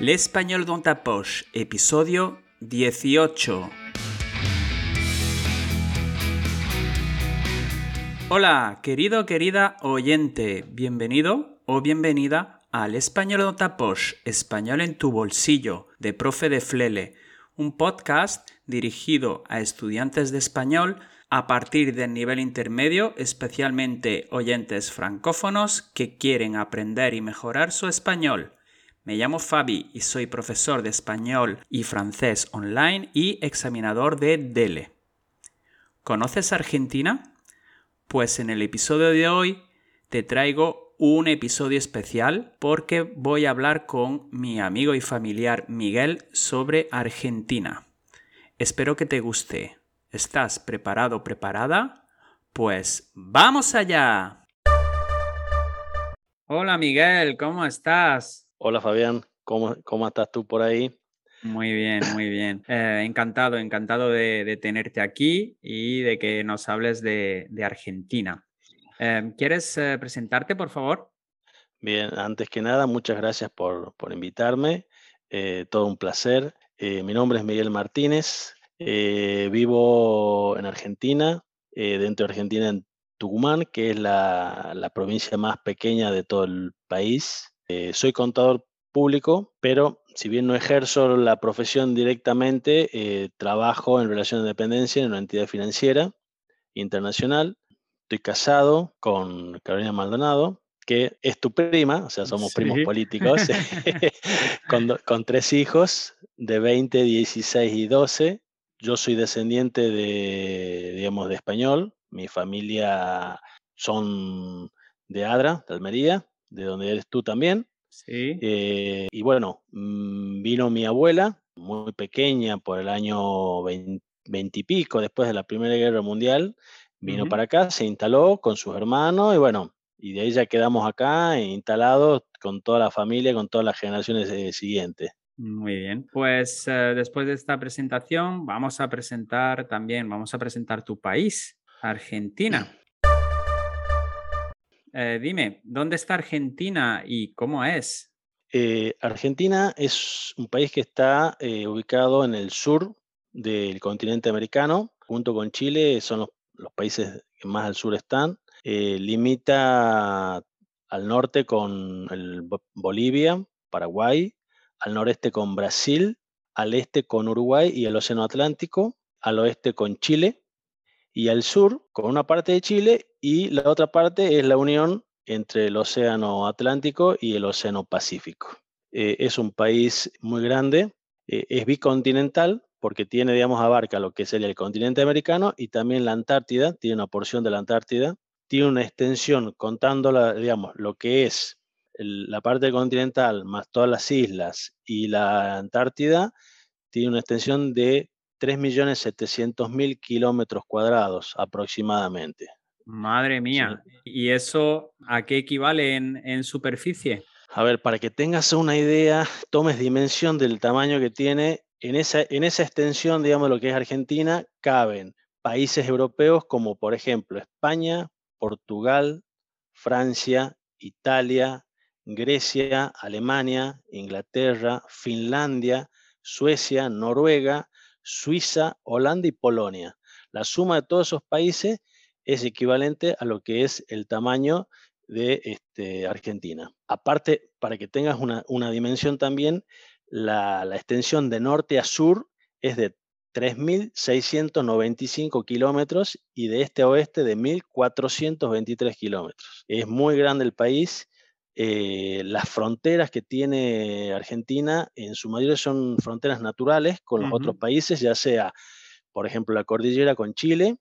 L'Espagnol dans ta poche, episodio 18. Hola, querido, querida oyente, bienvenido o bienvenida al Español dans ta español en tu bolsillo, de Profe de Flele, un podcast dirigido a estudiantes de español a partir del nivel intermedio, especialmente oyentes francófonos que quieren aprender y mejorar su español. Me llamo Fabi y soy profesor de español y francés online y examinador de DELE. ¿Conoces Argentina? Pues en el episodio de hoy te traigo un episodio especial porque voy a hablar con mi amigo y familiar Miguel sobre Argentina. Espero que te guste. ¿Estás preparado, preparada? Pues vamos allá. Hola Miguel, ¿cómo estás? Hola Fabián, ¿cómo, cómo estás tú por ahí? Muy bien, muy bien. Eh, encantado, encantado de, tenerte aquí y de que nos hables de, Argentina. Em, ¿Quieres eh, presentarte, por favor? Bien, antes que nada, muchas gracias por, invitarme. Eh, todo un placer. mi nombre es Miguel Martínez. vivo en Argentina, dentro de Argentina en Tucumán, que es la, la provincia más pequeña de todo el país. Eh, soy contador público, pero si bien no ejerzo la profesión directamente, eh, trabajo en relación de dependencia en una entidad financiera internacional. Estoy casado con Carolina Maldonado, que es tu prima, o sea, somos primos políticos, con, con, tres hijos de 20, 16 y 12. Yo soy descendiente de, digamos, de español. Mi familia son de Adra, de Almería, de donde eres tú también. Sí. Eh, y bueno, mm, vino mi abuela, muy pequeña, por el año 20, y pico, después de la Primera Guerra Mundial, vino para acá, se instaló con sus hermanos y bueno, y de ahí ya quedamos acá instalados con toda la familia, con todas las generaciones eh, siguientes. Muy bien, pues eh, después de esta presentación vamos a presentar también, vamos a presentar tu país, Argentina. Eh, dime, ¿dónde está Argentina y cómo es? Eh, Argentina es un país que está eh, ubicado en el sur del continente americano, junto con Chile, son los, países que más al sur están. limita al norte con Bolivia, Paraguay, al noreste con Brasil, al este con Uruguay y el Océano Atlántico, al oeste con Chile, y al sur con una parte de Chile y la otra parte es la unión entre el Océano Atlántico y el Océano Pacífico. Eh, es un país muy grande, eh, es bicontinental porque tiene, digamos, abarca lo que sería el continente americano y también la Antártida, tiene una porción de la Antártida, tiene una extensión contando, digamos, lo que es la parte continental más todas las islas y la Antártida, tiene una extensión de 3.700.000 kilómetros cuadrados aproximadamente. Madre mía. ¿Y eso a qué equivale en, superficie? A ver, para que tengas una idea, tomes dimensión del tamaño que tiene, en esa, en esa extensión, digamos, lo que es Argentina, caben países europeos como por ejemplo España, Portugal, Francia, Italia, Grecia, Alemania, Inglaterra, Finlandia, Suecia, Noruega, Suiza, Holanda y Polonia. La suma de todos esos países es equivalente a lo que es el tamaño de este, Argentina. Aparte, para que tengas una, dimensión también, la, extensión de norte a sur es de 3.695 kilómetros y de este a oeste de 1.423 kilómetros. Es muy grande el país eh, las fronteras que tiene Argentina en su mayoría son fronteras naturales con los otros países, ya sea, por ejemplo, la cordillera con Chile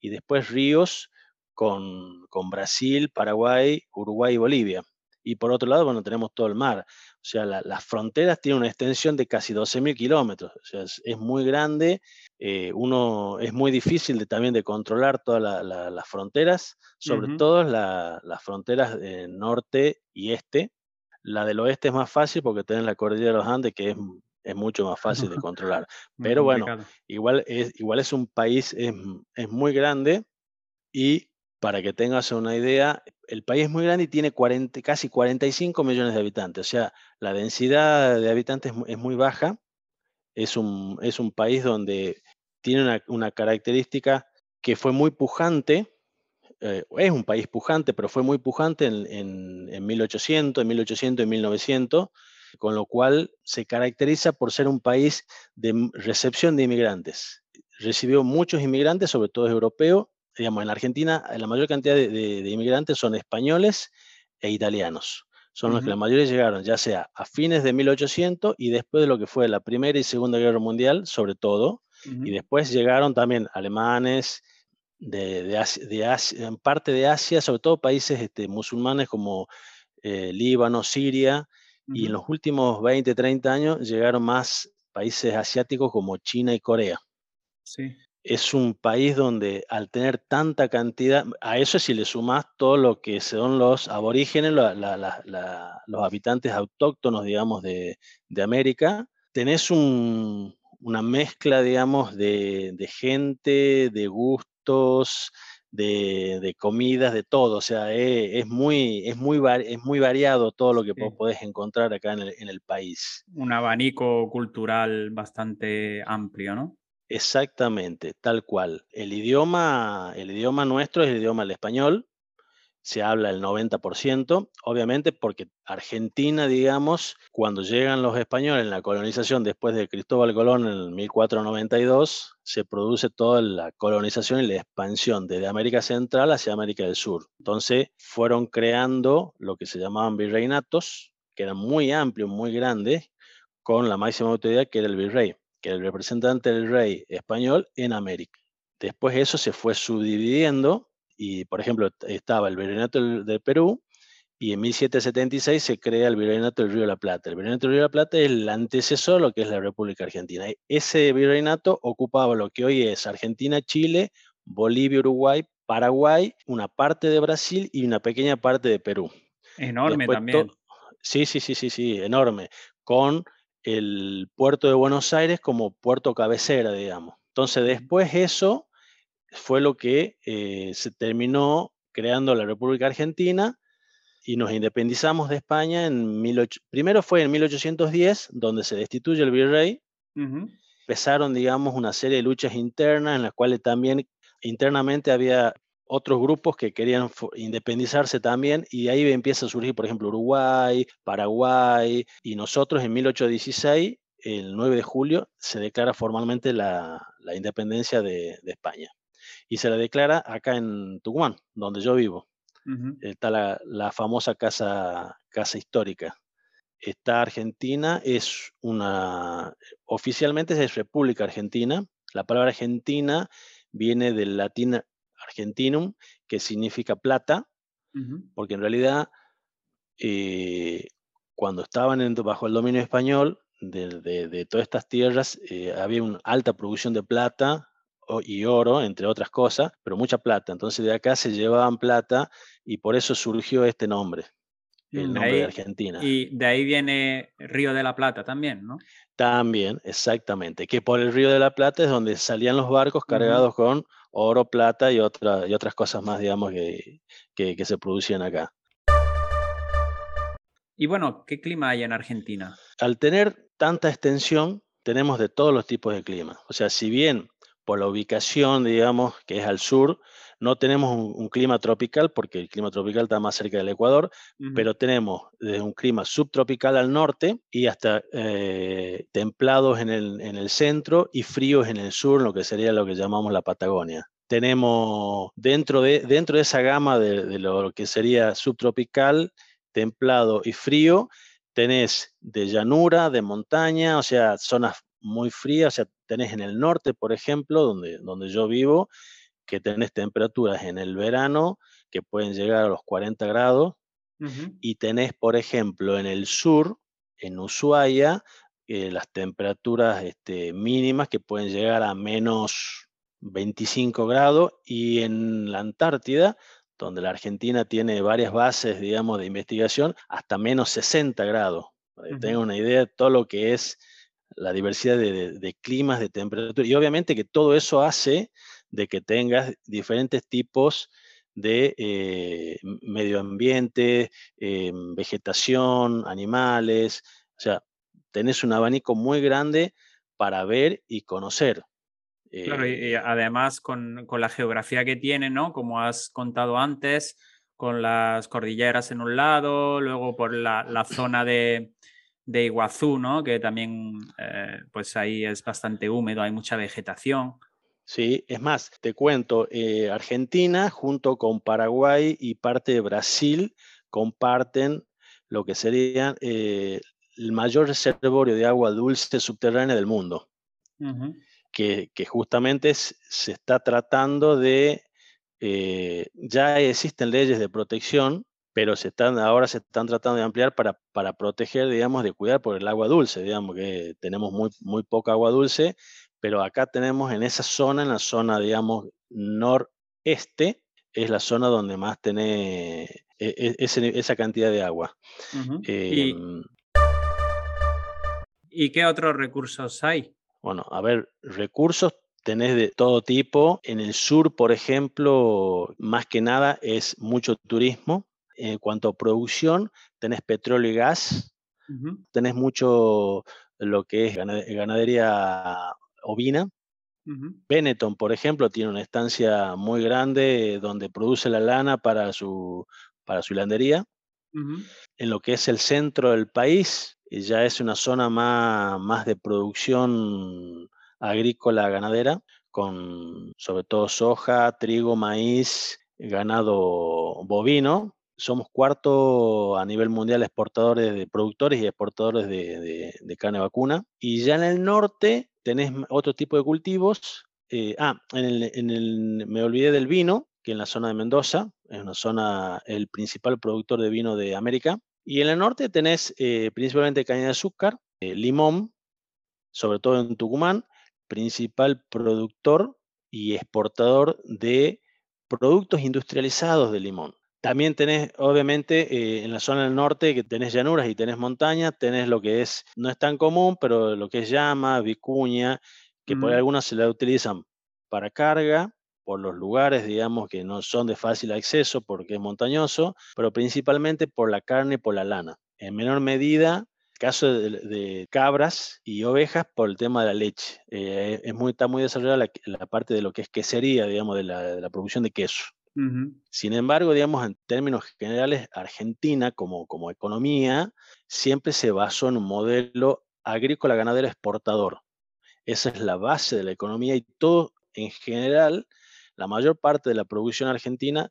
y después ríos con, con Brasil, Paraguay, Uruguay y Bolivia. Y por otro lado, bueno, tenemos todo el mar. O sea, las fronteras tienen una extensión de casi 12.000 kilómetros. O sea, es, muy grande. Eh, uno es muy difícil de, también de controlar todas las fronteras, sobre todo las fronteras norte y este. La del oeste es más fácil porque tienen la cordillera de los Andes, que es, es mucho más fácil de controlar. Pero bueno, igual es, igual es un país, es, es muy grande y Para que tengas una idea, el país es muy grande y tiene 40, casi 45 millones de habitantes, o sea, la densidad de habitantes es muy baja. Es un, es un país donde tiene una, una característica que fue muy pujante, eh, es un país pujante, pero fue muy pujante en, en, en 1800, en 1800 y 1900, con lo cual se caracteriza por ser un país de recepción de inmigrantes. Recibió muchos inmigrantes, sobre todo europeos. Digamos, en Argentina la mayor cantidad de, de, de inmigrantes son españoles e italianos. Son uh -huh. los que la mayoría llegaron, ya sea a fines de 1800 y después de lo que fue la Primera y Segunda Guerra Mundial, sobre todo. Uh -huh. Y después llegaron también alemanes, de, de, Asia, de Asia, en parte de Asia, sobre todo países este, musulmanes como eh, Líbano, Siria, uh -huh. y en los últimos 20, 30 años llegaron más países asiáticos como China y Corea. Sí. Es un país donde al tener tanta cantidad, a eso si le sumas todo lo que son los aborígenes, la, la, la, los habitantes autóctonos, digamos, de, de América, tenés un, una mezcla, digamos, de, de gente, de gustos, de, de, comidas, de todo. O sea, es, es muy, es, muy, es muy variado todo lo que sí. podés encontrar acá en el, en el, país. Un abanico cultural bastante amplio, ¿no? Exactamente, tal cual. El idioma, el idioma nuestro es el idioma del español, se habla el 90%, obviamente porque Argentina, digamos, cuando llegan los españoles en la colonización después de Cristóbal Colón en 1492, se produce toda la colonización y la expansión desde América Central hacia América del Sur. Entonces fueron creando lo que se llamaban virreinatos, que eran muy amplios, muy grandes, con la máxima autoridad que era el virrey, que era el representante del rey español en América. Después eso se fue subdividiendo y, por ejemplo, estaba el virreinato del, del, Perú y en 1776 se crea el virreinato del Río de la Plata. El virreinato del Río de la Plata es el antecesor de lo que es la República Argentina. Ese virreinato ocupaba lo que hoy es Argentina, Chile, Bolivia, Uruguay, Paraguay, una parte de Brasil y una pequeña parte de Perú. Enorme Después, también. Sí, sí, sí, sí, sí, enorme. Con el puerto de Buenos Aires como puerto cabecera, digamos. Entonces, después eso fue lo que eh, se terminó creando la República Argentina y nos independizamos de España en 18... Primero fue en 1810, donde se destituye el virrey. Uh -huh. Empezaron, digamos, una serie de luchas internas en las cuales también internamente había otros grupos que querían independizarse también y ahí empieza a surgir, por ejemplo, Uruguay, Paraguay y nosotros en 1816, el 9 de julio, se declara formalmente la, la independencia de, de España y se la declara acá en Tucumán, donde yo vivo. Uh -huh. Está la, la, famosa casa, casa histórica. Esta Argentina es una, oficialmente es República Argentina. La palabra Argentina viene del latín argentinum, que significa plata, uh -huh. porque en realidad eh, cuando estaban en, bajo el dominio español de, de, de todas estas tierras, eh, había una alta producción de plata, y oro, entre otras cosas, pero mucha plata. Entonces de acá se llevaban plata y por eso surgió este nombre, el nombre ahí, de Argentina. Y de ahí viene Río de la Plata también, ¿no? También, exactamente, que por el Río de la Plata es donde salían los barcos cargados uh -huh. con oro, plata y, otra, y otras cosas más, digamos, que, que, que se producían acá. Y bueno, ¿qué clima hay en Argentina? Al tener tanta extensión, tenemos de todos los tipos de clima. O sea, si bien por la ubicación, digamos, que es al sur, no tenemos un, un, clima tropical porque el clima tropical está más cerca del Ecuador, uh -huh. pero tenemos desde un clima subtropical al norte y hasta eh, templados en el, en el centro y fríos en el sur, lo que sería lo que llamamos la Patagonia. Tenemos dentro de, dentro de esa gama de, de lo que sería subtropical, templado y frío, tenés de llanura, de montaña, o sea, zonas muy frías, o sea, tenés en el norte, por ejemplo, donde, donde yo vivo, que tenés temperaturas en el verano que pueden llegar a los 40 grados, uh -huh. y tenés, por ejemplo, en el sur, en Ushuaia, eh, las temperaturas este, mínimas que pueden llegar a menos 25 grados, y en la Antártida, donde la Argentina tiene varias bases, digamos, de investigación, hasta menos 60 grados. Uh -huh. Tengo una idea de todo lo que es la diversidad de, de, de, climas, de temperatura, y obviamente que todo eso hace de que tengas diferentes tipos de eh, medio ambiente, eh, vegetación, animales, o sea, tenés un abanico muy grande para ver y conocer. Claro, y, además con, la geografía que tiene, ¿no? Como has contado antes, con las cordilleras en un lado, luego por la, zona de, Iguazú, ¿no? Que también, eh, pues ahí es bastante húmedo, hay mucha vegetación. Sí, es más, te cuento, eh, Argentina junto con Paraguay y parte de Brasil comparten lo que sería eh, el mayor reservorio de agua dulce subterránea del mundo, que, justamente se está tratando de, eh, ya existen leyes de protección, pero se están, ahora se están tratando de ampliar para, para proteger, digamos, de cuidar por el agua dulce, digamos que tenemos muy, muy poca agua dulce, pero acá tenemos en esa zona, en la zona, digamos, noreste, es la zona donde más tiene e, e, esa cantidad de agua. Em, ¿Y, qué otros recursos hay? Bueno, a ver, recursos tenés de todo tipo. En el sur, por ejemplo, más que nada es mucho turismo. En cuanto a producción, tenés petróleo y gas. Tenés mucho lo que es ganadería ovina. Benetton, por ejemplo, tiene una estancia muy grande donde produce la lana para su, para su hilandería. En lo que es el centro del país, eh, ya es una zona más, más de producción agrícola ganadera, con sobre todo soja, trigo, maíz, ganado bovino. Somos cuarto a nivel mundial exportadores de productores y exportadores de, de carne vacuna. Y ya en el norte tenés otro tipo de cultivos. Eh, ah, en el, me olvidé del vino, que en la zona de Mendoza, es una zona, el principal productor de vino de América. Y en el norte tenés eh, principalmente caña de azúcar, eh, limón, sobre todo en Tucumán, principal productor y exportador de productos industrializados de limón. También tenés, obviamente, eh, en la zona del norte, que tenés llanuras y tenés montañas, tenés lo que es, no es tan común, pero lo que es llama, vicuña, que por algunas se la utilizan para carga, por los lugares, digamos, que no son de fácil acceso porque es montañoso, pero principalmente por la carne y por la lana. En menor medida, caso de, cabras y ovejas por el tema de la leche. Eh, es muy, está muy desarrollada la, parte de lo que es quesería, digamos, de la producción de queso. Sin embargo, digamos, en términos generales, Argentina como, como economía siempre se basó en un modelo agrícola ganadero exportador. Esa es la base de la economía y todo en general, la mayor parte de la producción argentina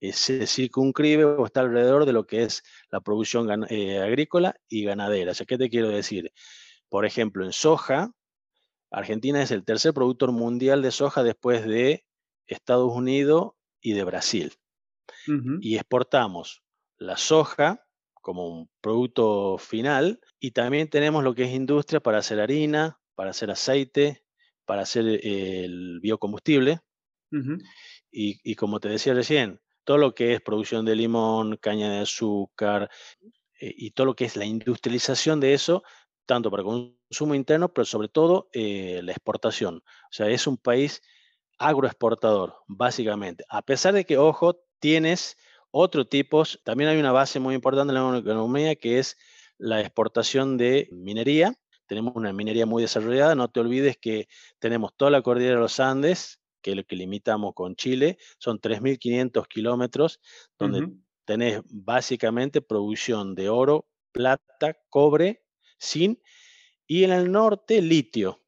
eh, se circunscribe o está alrededor de lo que es la producción eh, agrícola y ganadera. O sea, ¿qué te quiero decir? Por ejemplo, en soja, Argentina es el tercer productor mundial de soja después de Estados Unidos y de Brasil. Y exportamos la soja como un producto final y también tenemos lo que es industria para hacer harina, para hacer aceite, para hacer el biocombustible. y, como te decía recién, todo lo que es producción de limón, caña de azúcar eh, y todo lo que es la industrialización de eso, tanto para consumo interno, pero sobre todo eh, la exportación. O sea, es un país agroexportador, básicamente. A pesar de que, ojo, tienes otro tipos, también hay una base muy importante en la economía que es la exportación de minería. Tenemos una minería muy desarrollada. No te olvides que tenemos toda la cordillera de los Andes, que es lo que limitamos con Chile. Son 3.500 kilómetros, donde tenés básicamente producción de oro, plata, cobre, zinc y en el norte litio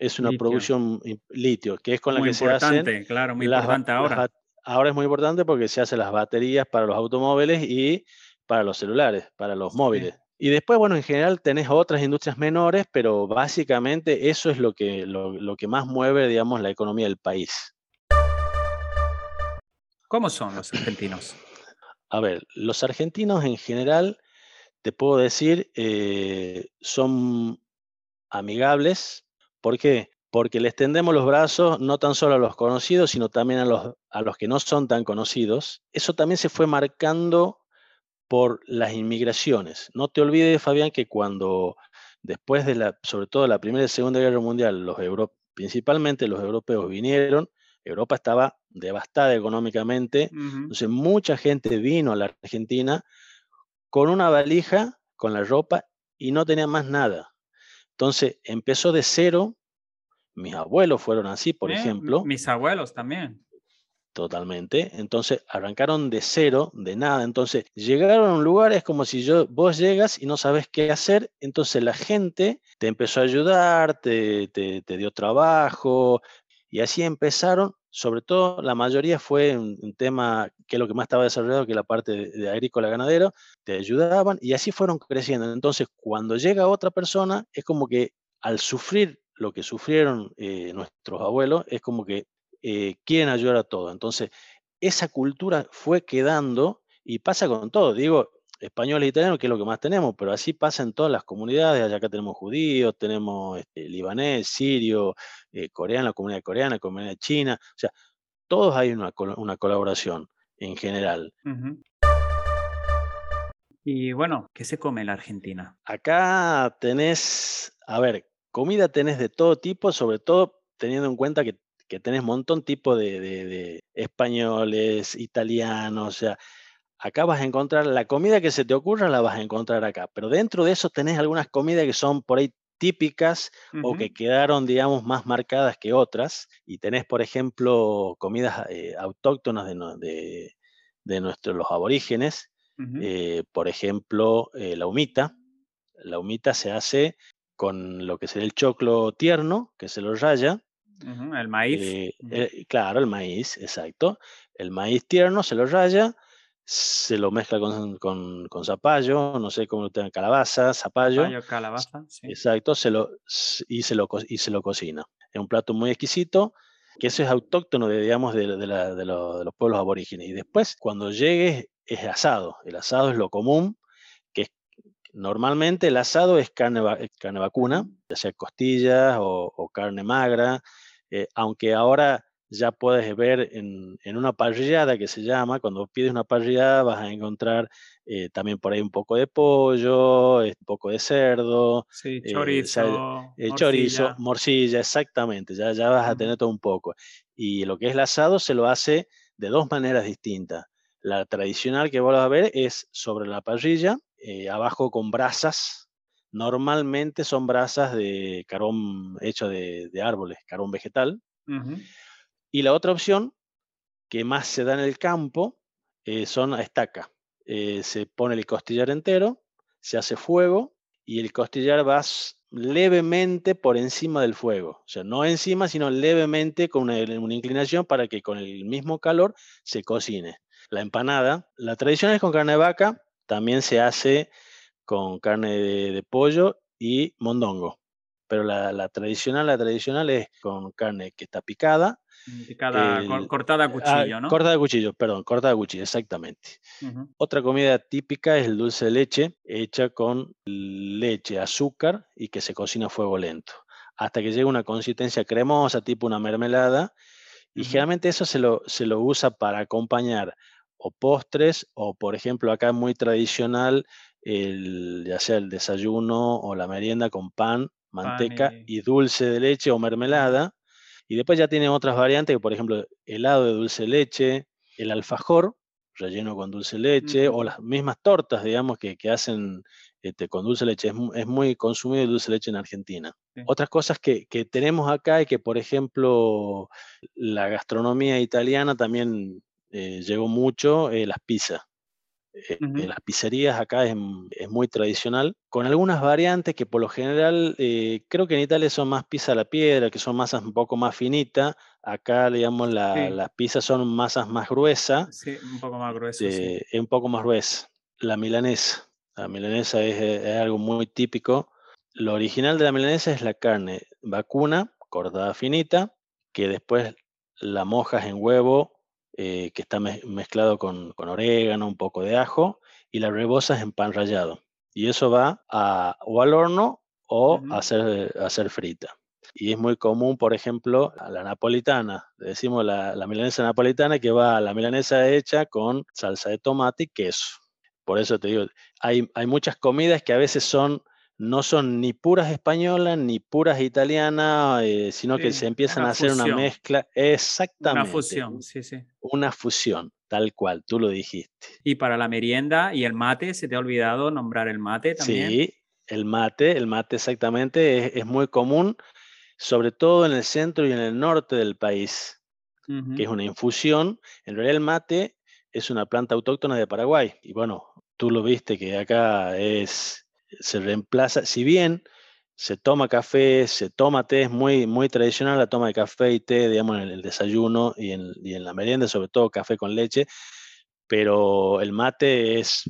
es una producción litio, que es con la que se hacen. Claro, muy importante ahora. ahora es muy importante porque se hacen las baterías para los automóviles y para los celulares, para los móviles. Y después, bueno, en general tenés otras industrias menores, pero básicamente eso es lo que, lo, que más mueve, digamos, la economía del país. ¿Cómo son los argentinos? A ver, los argentinos en general, te puedo decir, eh, son amigables, ¿Por qué? Porque les tendemos los brazos no tan solo a los conocidos, sino también a los, a los que no son tan conocidos. Eso también se fue marcando por las inmigraciones. No te olvides, Fabián, que cuando después de la, sobre todo la Primera y Segunda Guerra Mundial, los principalmente los europeos vinieron, Europa estaba devastada económicamente, entonces mucha gente vino a la Argentina con una valija, con la ropa y no tenía más nada. Entonces empezó de cero. Mis abuelos fueron así, por ejemplo. Mis abuelos también. Totalmente. Entonces arrancaron de cero, de nada. Entonces llegaron a un lugar, es como si yo, vos llegas y no sabes qué hacer. Entonces la gente te empezó a ayudar, te, te, dio trabajo. Y así empezaron. Sobre todo, la mayoría fue un, tema que es lo que más estaba desarrollado, que la parte de, agrícola ganadero. Ayudaban y así fueron creciendo. Entonces, cuando llega otra persona, es como que al sufrir lo que sufrieron eh, nuestros abuelos, es como que eh, quieren ayudar a todo. Entonces, esa cultura fue quedando y pasa con todo. Digo, español e italiano, que es lo que más tenemos, pero así pasa en todas las comunidades. Allá acá tenemos judíos, tenemos este, libanés, sirio, eh, coreano, la comunidad coreana, comunidad china. O sea, todos hay una, colaboración en general. Y bueno, ¿qué se come en la Argentina? Acá tenés, a ver, comida tenés de todo tipo, sobre todo teniendo en cuenta que que tenés montón tipo de, españoles, italianos, o sea, acá vas a encontrar la comida que se te ocurra, la vas a encontrar acá, pero dentro de eso tenés algunas comidas que son por ahí típicas o que quedaron, digamos, más marcadas que otras, y tenés, por ejemplo, comidas eh, autóctonas de, de, nuestros, los aborígenes, eh, por ejemplo, eh, la humita. La humita se hace con lo que sería el choclo tierno, que se lo raya, el maíz. Eh, claro, el maíz, exacto. El maíz tierno se lo raya, se lo mezcla con, con, zapallo, no sé cómo tengan calabaza, zapallo. Zapallo, calabaza, sí. Exacto, se lo, y, se lo, y se lo cocina. Es un plato muy exquisito, que eso es autóctono, de, digamos, de, de, los pueblos aborígenes. Y después, cuando llegue, es asado. El asado es lo común, que normalmente el asado es carne, carne vacuna, ya sea costillas o, o carne magra, eh, aunque ahora ya puedes ver en, una parrillada que se llama, cuando pides una parrillada vas a encontrar eh, también por ahí un poco de pollo, eh, un poco de cerdo, chorizo, chorizo, morcilla, exactamente, ya, ya vas a tener todo un poco. Y lo que es el asado se lo hace de dos maneras distintas. La tradicional que vos vas a ver es sobre la parrilla, abajo con brasas, Normalmente son brasas de carbón hecho de, árboles, carbón vegetal. Y la otra opción, que más se da en el campo, eh, son a estaca. Eh, se pone el costillar entero, se hace fuego y el costillar va levemente por encima del fuego. O sea, no encima, sino levemente con una, una, inclinación para que con el mismo calor se cocine. La empanada, la tradición es con carne de vaca, también se hace con carne de, pollo y mondongo. Pero la, tradicional, la tradicional es con carne que está picada. Picada, cortada a ah, cuchillo, ¿no? Cortada a cuchillo, perdón, cortada a cuchillo, exactamente. Otra comida típica es el dulce de leche, hecha con leche, azúcar y que se cocina a fuego lento, hasta que llega una consistencia cremosa, tipo una mermelada. Y generalmente eso se lo, se lo usa para acompañar o postres, o por ejemplo acá es muy tradicional el, ya sea el desayuno o la merienda con pan, manteca y... dulce de leche o mermelada. Y después ya tienen otras variantes, por ejemplo, helado de dulce de leche, el alfajor, relleno con dulce de leche, o las mismas tortas, digamos, que, que hacen este, con dulce de leche. Es, es, muy consumido el dulce de leche en Argentina. Otras cosas que, que, tenemos acá es que, por ejemplo, la gastronomía italiana también eh, llegó mucho, eh, las pizzas. Eh, las pizzerías acá es, muy tradicional, con algunas variantes que por lo general eh, creo que en Italia son más pizza a la piedra, que son masas un poco más finitas. Acá, digamos, las pizzas son masas más gruesas. Sí, un poco más gruesas. Es un poco más gruesa. La milanesa. La milanesa es, es, algo muy típico. Lo original de la milanesa es la carne vacuna, cortada finita, que después la mojas en huevo eh, que está mezclado con, orégano, un poco de ajo, y la rebozas en pan rallado. Y eso va a, o al horno o a, hacer, frita. Y es muy común, por ejemplo, a la napolitana. decimos la, la, milanesa napolitana que va a la milanesa hecha con salsa de tomate y queso. Por eso te digo, hay, hay muchas comidas que a veces son no son ni puras españolas ni puras italianas, eh, sino que se empiezan a hacer una mezcla. Exactamente. Una fusión, sí, sí. Una fusión, tal cual, tú lo dijiste. Y para la merienda y el mate, ¿se te ha olvidado nombrar el mate también? Sí, el mate, el mate exactamente, es, muy común, sobre todo en el centro y en el norte del país, que es una infusión. En realidad el mate es una planta autóctona de Paraguay. Y bueno, tú lo viste que acá es se reemplaza, si bien se toma café, se toma té, es muy, muy tradicional la toma de café y té, digamos, en el desayuno y en, la merienda, sobre todo café con leche, pero el mate es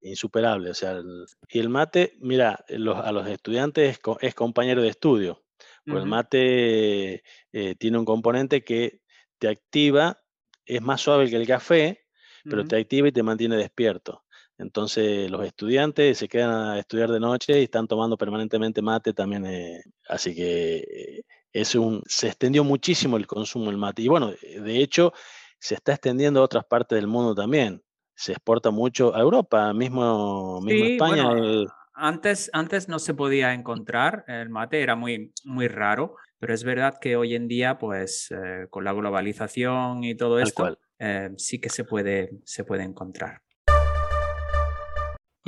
insuperable, o sea, y el mate, mira, a los estudiantes es, compañero de estudio, porque el mate eh, tiene un componente que te activa, es más suave que el café, pero te activa y te mantiene despierto. Entonces los estudiantes se quedan a estudiar de noche y están tomando permanentemente mate también. Eh, así que eh, es un, se extendió muchísimo el consumo del mate. Y bueno, de hecho, se está extendiendo a otras partes del mundo también. Se exporta mucho a Europa, mismo, mismo España. antes, antes no se podía encontrar el mate, era muy, muy raro, pero es verdad que hoy en día, pues eh, con la globalización y todo esto, sí que se puede, se puede encontrar.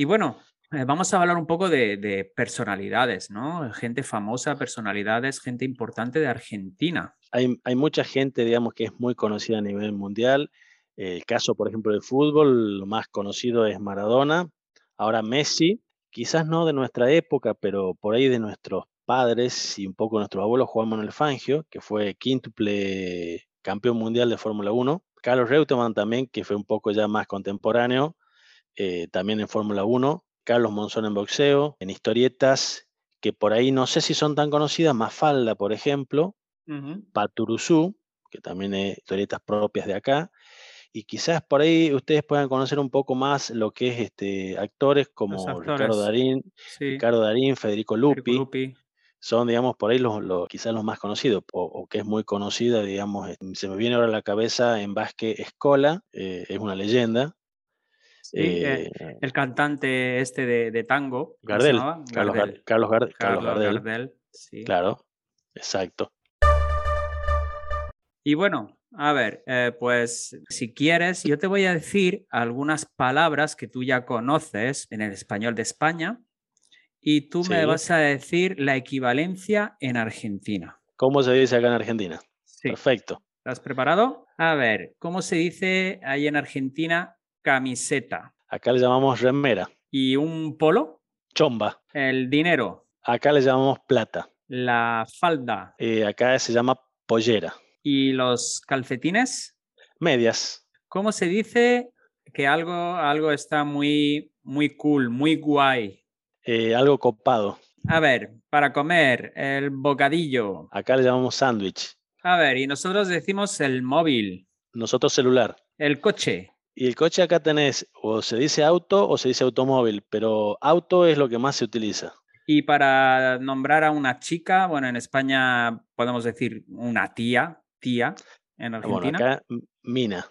Y bueno, eh, vamos a hablar un poco de, personalidades, ¿no? Gente famosa, personalidades, gente importante de Argentina. Hay, mucha gente, digamos, que es muy conocida a nivel mundial. El caso, por ejemplo, del fútbol, lo más conocido es Maradona. Ahora Messi, quizás no de nuestra época, pero por ahí de nuestros padres y un poco nuestros abuelos, Juan Manuel Fangio, que fue quíntuple campeón mundial de Fórmula 1. Carlos Reutemann también, que fue un poco ya más contemporáneo, eh, también en Fórmula 1, Carlos Monzón en boxeo, en historietas que por ahí no sé si son tan conocidas, Mafalda, por ejemplo, Paturuzú, que también es historietas propias de acá, y quizás por ahí ustedes puedan conocer un poco más lo que es este actores como Ricardo Darín, Ricardo Darín, Federico Lupi, son, digamos, por ahí los, quizás los más conocidos, o, que es muy conocida, digamos, se me viene ahora a la cabeza en Vázquez Escola, eh, es una leyenda, eh, eh, el cantante este de, tango. Gardel. Carlos, Carlos, Gardel. Claro, exacto. Y bueno, a ver, eh, pues si quieres, yo te voy a decir algunas palabras que tú ya conoces en el español de España y tú me vas a decir la equivalencia en Argentina. ¿Cómo se dice acá en Argentina? Perfecto. ¿Estás preparado? A ver, ¿cómo se dice ahí en Argentina camiseta. Acá le llamamos remera. ¿Y un polo? Chomba. El dinero. Acá le llamamos plata. La falda. Eh, acá se llama pollera. ¿Y los calcetines? Medias. ¿Cómo se dice que algo, algo está muy, muy cool, muy guay? Eh, algo copado. A ver, para comer, el bocadillo. Acá le llamamos sándwich. A ver, y nosotros decimos el móvil. Nosotros celular. El coche. Y el coche acá tenés, o se dice auto o se dice automóvil, pero auto es lo que más se utiliza. Y para nombrar a una chica, bueno, en España podemos decir una tía, tía, en Argentina. Bueno, acá Mina.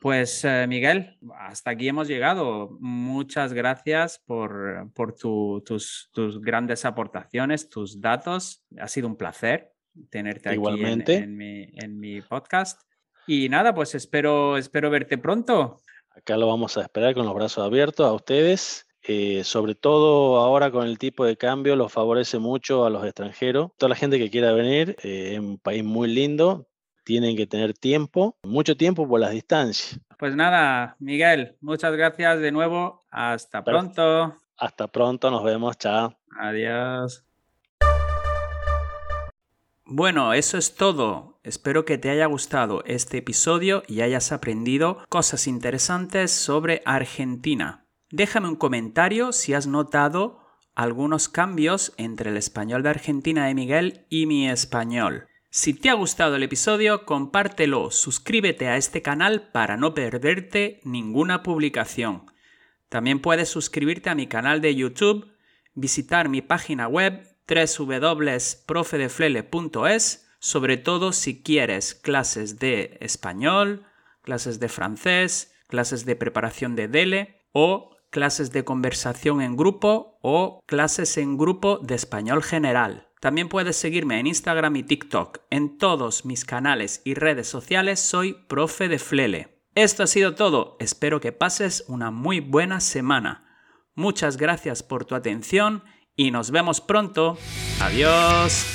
Pues eh, Miguel, hasta aquí hemos llegado. Muchas gracias por, por tus, tus, grandes aportaciones, tus datos. Ha sido un placer tenerte aquí en, mi, en mi podcast. Y nada, pues espero, espero verte pronto. Acá lo vamos a esperar con los brazos abiertos a ustedes. Eh, sobre todo ahora con el tipo de cambio, lo favorece mucho a los extranjeros. Toda la gente que quiera venir, eh, es un país muy lindo, tienen que tener tiempo, mucho tiempo por las distancias. Pues nada, Miguel, muchas gracias de nuevo. Hasta pronto. Hasta pronto, nos vemos, chao. Adiós. Bueno, eso es todo. Espero que te haya gustado este episodio y hayas aprendido cosas interesantes sobre Argentina. Déjame un comentario si has notado algunos cambios entre el español de Argentina de Miguel y mi español. Si te ha gustado el episodio, compártelo, suscríbete a este canal para no perderte ninguna publicación. También puedes suscribirte a mi canal de YouTube, visitar mi página web www.profedeflele.es, sobre todo si quieres clases de español, clases de francés, clases de preparación de DELE o clases de conversación en grupo o clases en grupo de español general. También puedes seguirme en Instagram y TikTok. En todos mis canales y redes sociales soy profe de Flele. Esto ha sido todo. Espero que pases una muy buena semana. Muchas gracias por tu atención y nos vemos pronto. Adiós.